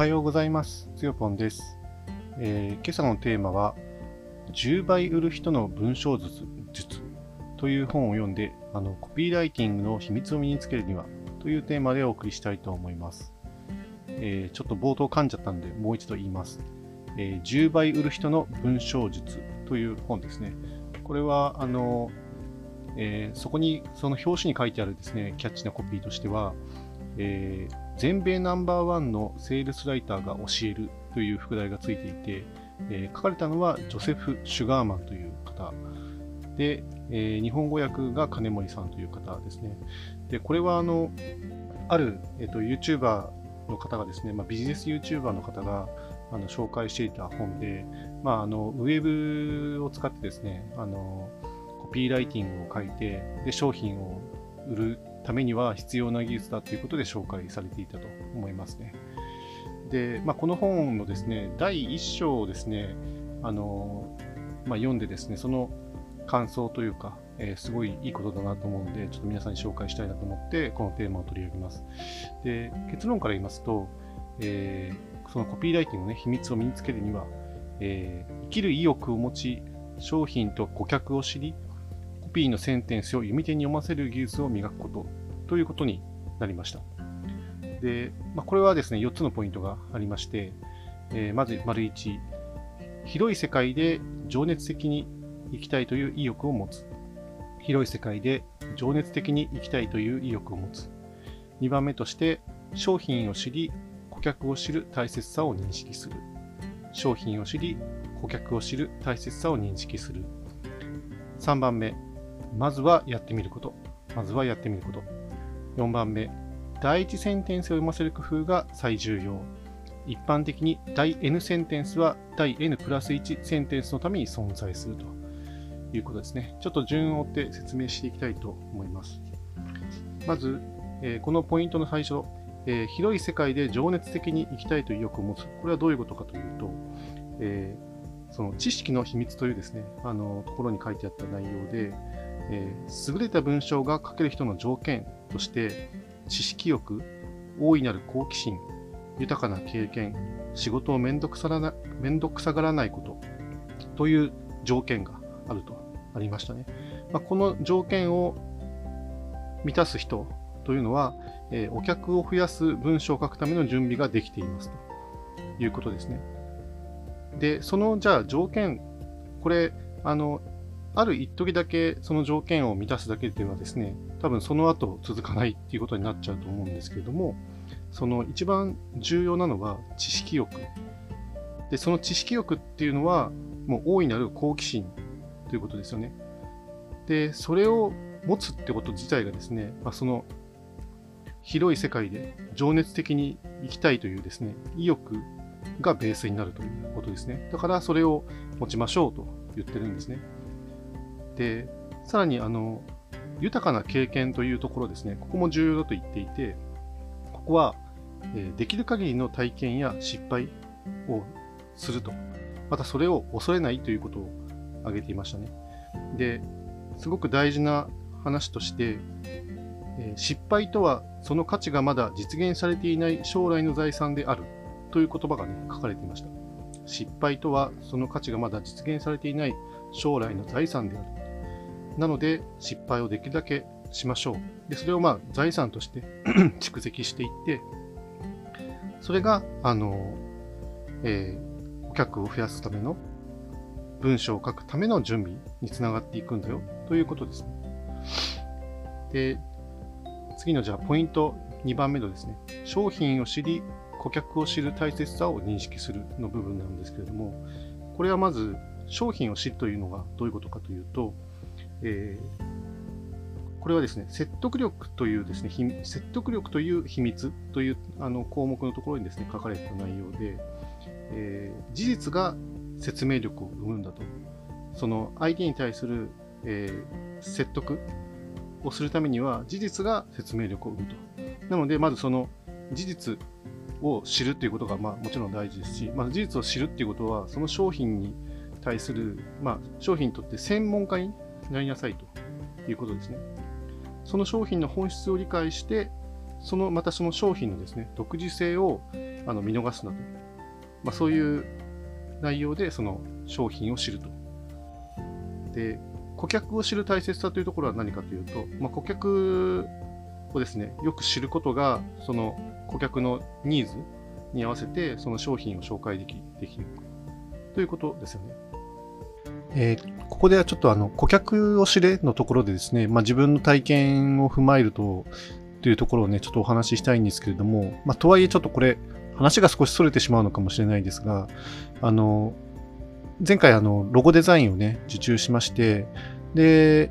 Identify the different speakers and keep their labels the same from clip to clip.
Speaker 1: はようございます。つよぽんです、えー今朝のテーマは、10倍売る人の文章術術という本を読んで、あのコピーライティングの秘密を身につけるにはというテーマでお送りしたいと思います。えーちょっと冒頭噛んじゃったので、もう一度言います。えー10倍売る人の文章術という本ですね。これは、あの、えそこに、その表紙に書いてあるですね、キャッチなコピーとしては、えー全米ナンバーワンのセールスライターが教えるという副題がついていて、えー書かれたのはジョセフ・シュガーマンという方で、えー日本語訳が金森さんという方ですね。で、これはあの、ある、えー、と YouTuber の方がですね、まあ、ビジネス YouTuber の方があの紹介していた本で、まあ、あのウェブを使ってですね、あのコピーライティングを書いて、で商品を売るためには必要な技術だということで紹介されていたと思いますね。で、まあ、この本のですね、第1章をですね、あのまあ、読んでですね、その感想というか、えーすごいいいことだなと思うので、ちょっと皆さんに紹介したいなと思って、このテーマを取り上げます。で、結論から言いますと、えーそのコピーライティングの、ね、秘密を身につけるには、えー生きる意欲を持ち、商品と顧客を知り、ピーのセンテンスを読み手に読ませる技術を磨くことということになりました。で、まあ、これはですね、4つのポイントがありまして、えーまず、丸1、広い世界で情熱的に生きたいという意欲を持つ。広い世界で情熱的に生きたいという意欲を持つ。2番目として、商品を知り、顧客を知る大切さを認識する。商品を知り、顧客を知る大切さを認識する。3番目、まずはやってみること。まずはやってみること。4番目、第一センテンスを読ませる工夫が最重要。一般的に第 N センテンスは第 N プラス1センテンスのために存在するということですね。ちょっと順を追って説明していきたいと思います。まず、えこのポイントの最初、え広い世界で情熱的に生きたいという意欲を持つ。これはどういうことかというと、えその知識の秘密というですね、あのところに書いてあった内容で、えー優れた文章が書ける人の条件として、知識欲、大いなる好奇心、豊かな経験、仕事をめんどくさらなめんどくさがらないことという条件があるとありましたね。まあ、この条件を満たす人というのは、えーお客を増やす文章を書くための準備ができていますということですね。で、そのじゃあ条件、これ、あの、ある一時だけその条件を満たすだけではですね、多分その後続かないっていうことになっちゃうと思うんですけれども、その一番重要なのは知識欲。で、その知識欲っていうのは、もう大いなる好奇心ということですよね。で、それを持つってこと自体がですね、まあ、その広い世界で情熱的に生きたいというですね、意欲がベースになるということですね。だからそれを持ちましょうと言ってるんですね。で、さらにあの、豊かな経験というところですね、ここも重要だと言っていて、ここは、えできる限りの体験や失敗をすると。またそれを恐れないということを挙げていましたね。で、すごく大事な話として、え失敗とはその価値がまだ実現されていない将来の財産であるという言葉がね、書かれていました。失敗とはその価値がまだ実現されていない将来の財産である。なので、失敗をできるだけしましょう。で、それをまあ財産として 蓄積していって、それが、あの、えー顧客を増やすための文章を書くための準備につながっていくんだよということですね。で、次のじゃあポイント2番目のですね、商品を知り、顧客を知る大切さを認識するの部分なんですけれども、これはまず商品を知るというのがどういうことかというと、えーこれはですね、説得力というですね、説得力という秘密というあの項目のところにですね、書かれた内容で、えー事実が説明力を生むんだと。その相手に対する、えー説得をするためには、事実が説明力を生むと。なので、まずその事実を知るということが、まあ、もちろん大事ですし、まず事実を知るっていうことは、その商品に対する、まあ、商品にとって専門家になりなさいということですね。その商品の本質を理解して、そのまたその商品のですね、独自性をあの見逃すなと。まあ、そういう内容でその商品を知ると。で、顧客を知る大切さというところは何かというと、まあ、顧客をですね、よく知ることが、その顧客のニーズに合わせて、その商品を紹介できできるということですよね。えー、ここではちょっとあの顧客を知れのところでですね、まあ、自分の体験を踏まえると、というところをね、ちょっとお話ししたいんですけれども、まあ、とはいえちょっとこれ、話が少し逸れてしまうのかもしれないですが、あの、前回あの、ロゴデザインをね、受注しまして、で、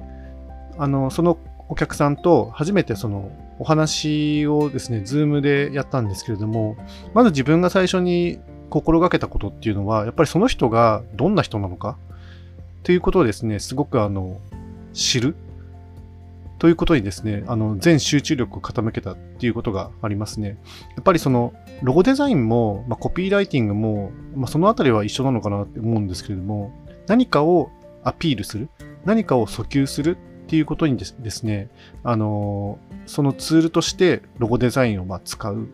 Speaker 1: あの、そのお客さんと初めてそのお話をですね、ズームでやったんですけれども、まず自分が最初に心がけたことっていうのは、やっぱりその人がどんな人なのかということをですね、すごくあの、知るということにですね、あの、全集中力を傾けたっていうことがありますね。やっぱりその、ロゴデザインも、まあ、コピーライティングも、まあ、そのあたりは一緒なのかなって思うんですけれども、何かをアピールする、何かを訴求するっていうことにですね、あの、そのツールとしてロゴデザインをま使う、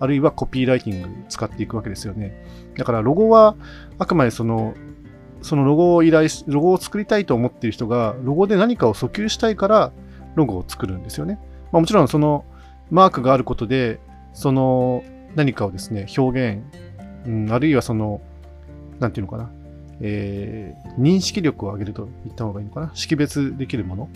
Speaker 1: あるいはコピーライティング使っていくわけですよね。だからロゴはあくまでそのそのロゴを依頼し、ロゴを作りたいと思っている人が、ロゴで何かを訴求したいから、ロゴを作るんですよね。まあ、もちろんそのマークがあることで、その何かをですね、表現、うん、あるいはその、なんていうのかな、えー、認識力を上げると言った方がいいのかな、識別できるもの。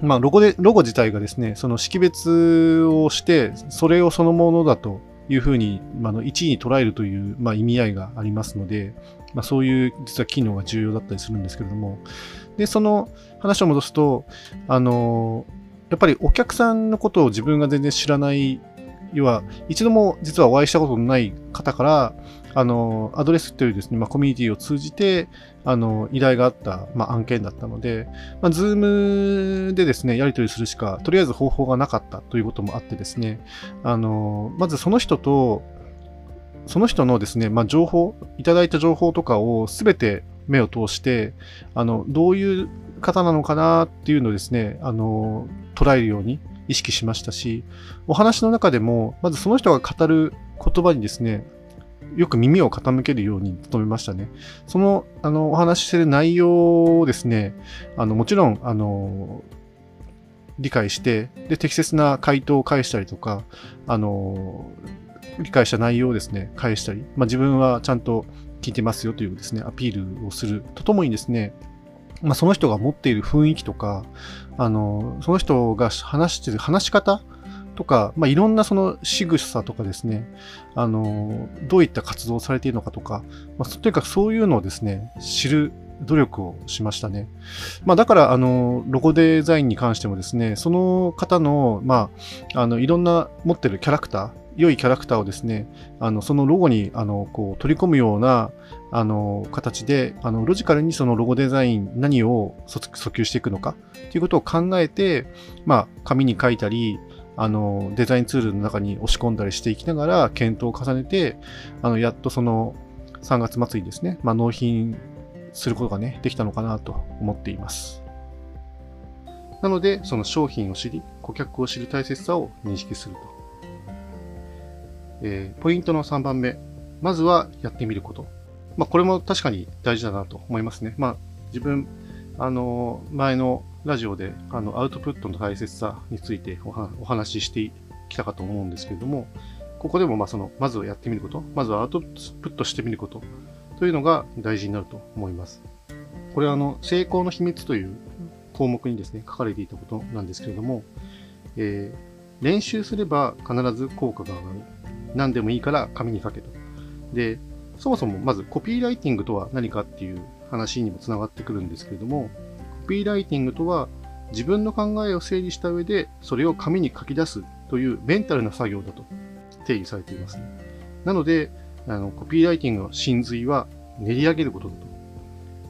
Speaker 1: まあ、ロゴで、ロゴ自体がですね、その識別をして、それをそのものだというふうに、まあ、の1位に捉えるという、まあ、意味合いがありますので、まあ、そういう実は機能が重要だったりするんですけれども、で、その話を戻すと、あの、やっぱりお客さんのことを自分が全然知らない、要は、一度も実はお会いしたことのない方から、あの、アドレスというですね、まあ、コミュニティを通じて、あの、依頼があった、まあ、案件だったので、まあ、 Zoom でですね、やり取りするしか、とりあえず方法がなかったということもあってですね、あの、まずその人と、その人のですね、まあ、情報、いただいた情報とかをすべて目を通して、あの、どういう方なのかなっていうのをですね、あの、捉えるように意識しましたし、お話の中でも、まずその人が語る言葉にですね、よく耳を傾けるように努めましたね。その、あの、お話ししてる内容をですね、あの、もちろん、あの、理解して、で、適切な回答を返したりとか、あの、理解した内容をですね、返したり、まあ、自分はちゃんと聞いてますよというですね、アピールをするとともにですね、まあ、その人が持っている雰囲気とか、あの、その人が話してる話し方とか、まあ、いろんなその仕草とかですね、あの、どういった活動をされているのかとか、まあ、とにかくそういうのをですね、知る努力をしましたね。まあ、だから、あの、ロゴデザインに関してもですね、その方の、まあ、あの、いろんな持ってるキャラクター、良いキャラクターをですね、あのそのロゴにあのこう取り込むようなあの形であのロジカルにそのロゴデザイン何を訴求していくのかということを考えて、まあ、紙に書いたりあのデザインツールの中に押し込んだりしていきながら検討を重ねてあのやっとその3月末にですね、まあ、納品することがねできたのかなと思っています。なので、その商品を知り、顧客を知る大切さを認識すると。えー、ポイントの3番目。まずはやってみること。まあ、これも確かに大事だなと思いますね。まあ、自分、あの、前のラジオで、あの、アウトプットの大切さについてお話ししてきたかと思うんですけれども、ここでも、ま、その、まずはやってみること、まずはアウトプットしてみることというのが大事になると思います。これは、あの、成功の秘密という項目にですね、書かれていたことなんですけれども、えー、練習すれば必ず効果が上がる。何でもいいから紙に書けと。で、そもそもまずコピーライティングとは何かっていう話にもつながってくるんですけれども、コピーライティングとは自分の考えを整理した上でそれを紙に書き出すというメンタルな作業だと定義されていますね。なので、あのコピーライティングの真髄は練り上げることだと。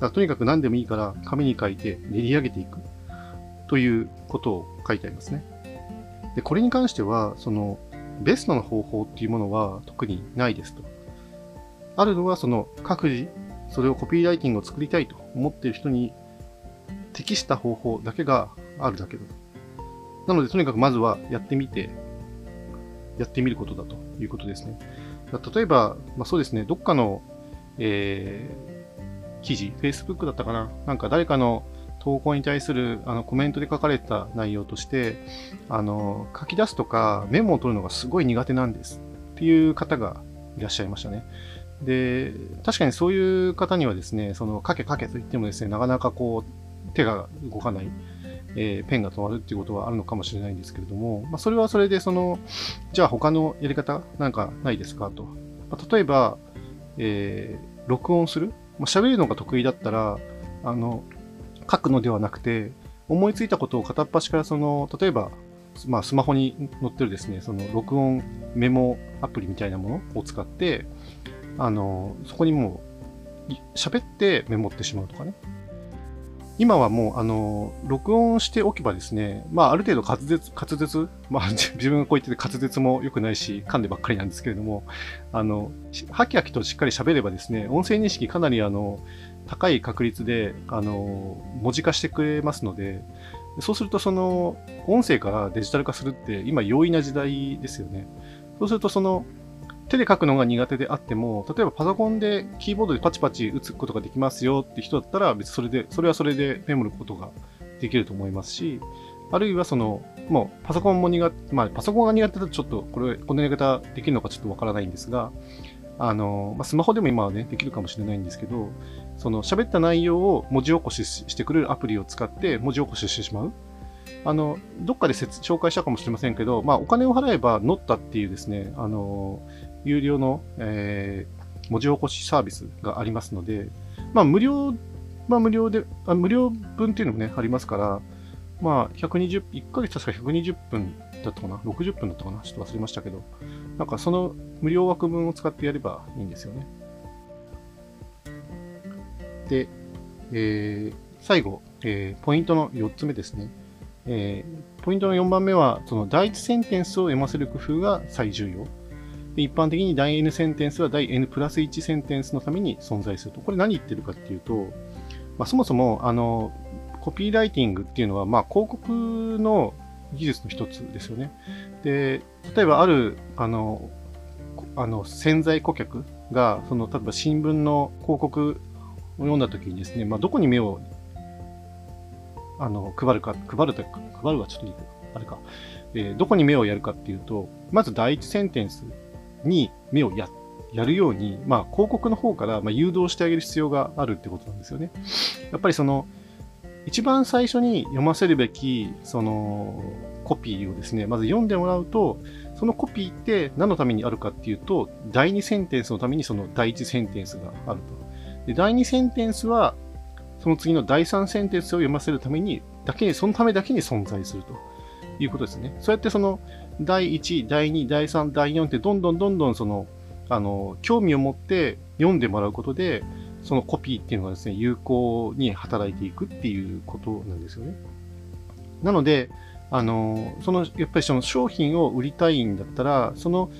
Speaker 1: だとにかく何でもいいから紙に書いて練り上げていくということを書いてありますね。で、これに関しては、そのベストな方法っていうものは特にないですと。あるのはその各自、それをコピーライティングを作りたいと思っている人に適した方法だけがあるだけだと。なので、とにかくまずはやってみて、やってみることだということですね。例えば、まあ、そうですね、どっかの、えー、記事、Facebook だったかな？なんか誰かの投稿に対するあのコメントで書かれた内容として、あの、書き出すとかメモを取るのがすごい苦手なんですっていう方がいらっしゃいましたね。で、確かにそういう方にはですね、その書け書けと言ってもですね、なかなかこう手が動かない、えー、ペンが止まるっていうことはあるのかもしれないんですけれども、まあ、それはそれでその、じゃあ他のやり方なんかないですかと。まあ、例えば、えー、録音する？まあ、喋るのが得意だったら、あの、書くのではなくて、思いついたことを片っ端からその、例えば、まあ、スマホに載ってるですね、その録音メモアプリみたいなものを使って、あの、そこにもう、喋ってメモってしまうとかね。今はもう、あの、録音しておけばですね、まあ、ある程度滑舌、滑舌、まあ、自分がこう言ってて滑舌も良くないし、噛んでばっかりなんですけれども、あの、はきはきとしっかり喋ればですね、音声認識かなりあの、高い確率で、あの、文字化してくれますので、そうするとその、音声からデジタル化するって今容易な時代ですよね。そうするとその、手で書くのが苦手であっても、例えばパソコンでキーボードでパチパチ打つことができますよって人だったら、別にそれで、それはそれでメモることができると思いますし、あるいはその、もうパソコンも苦手、まあパソコンが苦手だとちょっとこれ、このやり方できるのかちょっとわからないんですが、あの、まあ、スマホでも今はね、できるかもしれないんですけど、その喋った内容を文字起こししてくれるアプリを使って文字起こししてしまう。あの、どっかで紹介したかもしれませんけど、まあ、お金を払えば乗ったっていうですね、あの、有料の、えー、文字起こしサービスがありますので、まあ、無料、まあ、無料で、あ無料分っていうのもね、ありますから、まあ、120、1ヶ月確か120分だったかな ?60 分だったかな？ちょっと忘れましたけど、なんかその無料枠分を使ってやればいいんですよね。で、えー、最後、えー、ポイントの4つ目ですね。えー、ポイントの4番目は、その第一センテンスを読ませる工夫が最重要。一般的に第 N センテンスは第 N プラス1センテンスのために存在すると。これ何言ってるかっていうと、まあ、そもそも、あの、コピーライティングっていうのは、まあ、広告の技術の一つですよね。で、例えばある、あの、あの潜在顧客が、その、例えば新聞の広告読んだ時にですね、まあ、どこに目を、あの、配るか、配るというか、配るはちょっといいあれか、えー、どこに目をやるかっていうと、まず第一センテンスに目をややるように、まあ、広告の方から、ま誘導してあげる必要があるってことなんですよね。やっぱりその、一番最初に読ませるべき、その、コピーをですね、まず読んでもらうと、そのコピーって何のためにあるかっていうと、第2センテンスのためにその第1センテンスがあると。で第2センテンスは、その次の第3センテンスを読ませるために、だけに、そのためだけに存在するということですね。そうやってその、第1、第2、第3、第4ってどんどんどんどんその、あの、興味を持って読んでもらうことで、そのコピーっていうのがですね、有効に働いていくっていうことなんですよね。なので、あの、その、やっぱりその商品を売りたいんだったら、その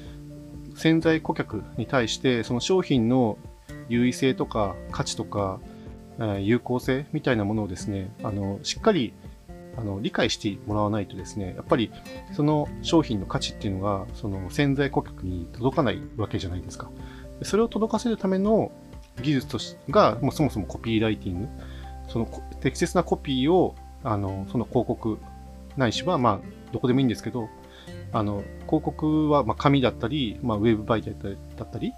Speaker 1: 潜在顧客に対して、その商品の優位性とか価値とか、有効性みたいなものをですね、あの、しっかりあの理解してもらわないとですね、やっぱりその商品の価値っていうのが、その潜在顧客に届かないわけじゃないですか。それを届かせるための技術としが、もうそもそもコピーライティング、その適切なコピーを、あの、その広告ないしは、まあ、どこでもいいんですけど、あの、広告は、まあ、紙だったり、まあ、ウェブ媒体だったり、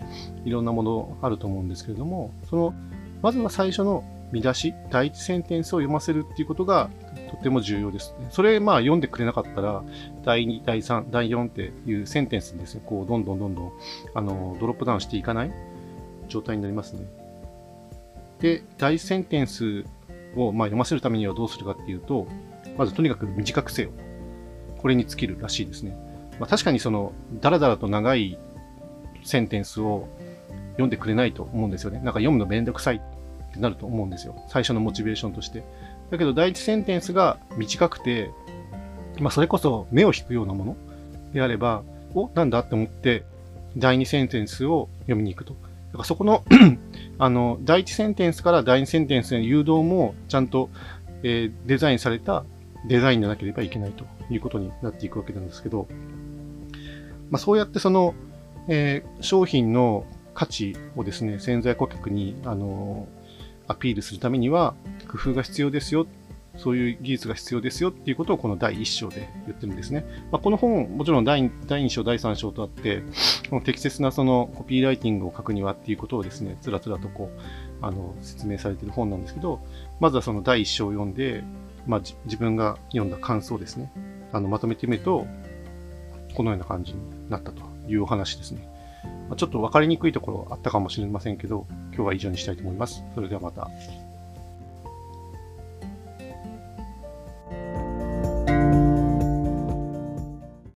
Speaker 1: いろんなものあると思うんですけれども、その、まずは最初の見出し、第一センテンスを読ませるっていうことがとても重要です。それ、まあ、読んでくれなかったら、第2、第3、第4っていうセンテンスにですね、こう、どんどんどんどん、あの、ドロップダウンしていかない状態になりますね。で、第一センテンスを、まあ、読ませるためにはどうするかっていうと、まずとにかく短くせよ。これに尽きるらしいですね。まあ、確かにその、だらだらと長いセンテンスを読んでくれないと思うんですよね。なんか読むのめんどくさいってなると思うんですよ。最初のモチベーションとして。だけど第一センテンスが短くて、まあそれこそ目を引くようなものであれば、お、なんだって思って第二センテンスを読みに行くと。だからそこの あの、第一センテンスから第二センテンスへの誘導もちゃんと、えー、デザインされたデザインでなければいけないということになっていくわけなんですけど、まあそうやってその、えー、商品の価値をですね、潜在顧客に、あのアピールするためには、工夫が必要ですよ。そういう技術が必要ですよっていうことをこの第1章で言ってるんですね。まあ、この本、もちろん第2章、第3章とあって、この適切なそのコピーライティングを書くにはっていうことをですね、つらつらとこう、あの、説明されてる本なんですけど、まずはその第1章を読んで、まあ、自分が読んだ感想ですね。あの、まとめてみると、このような感じになったというお話ですね。ま、ちょっと分かりにくいところあったかもしれませんけど、今日は以上にしたいと思います。それではまた。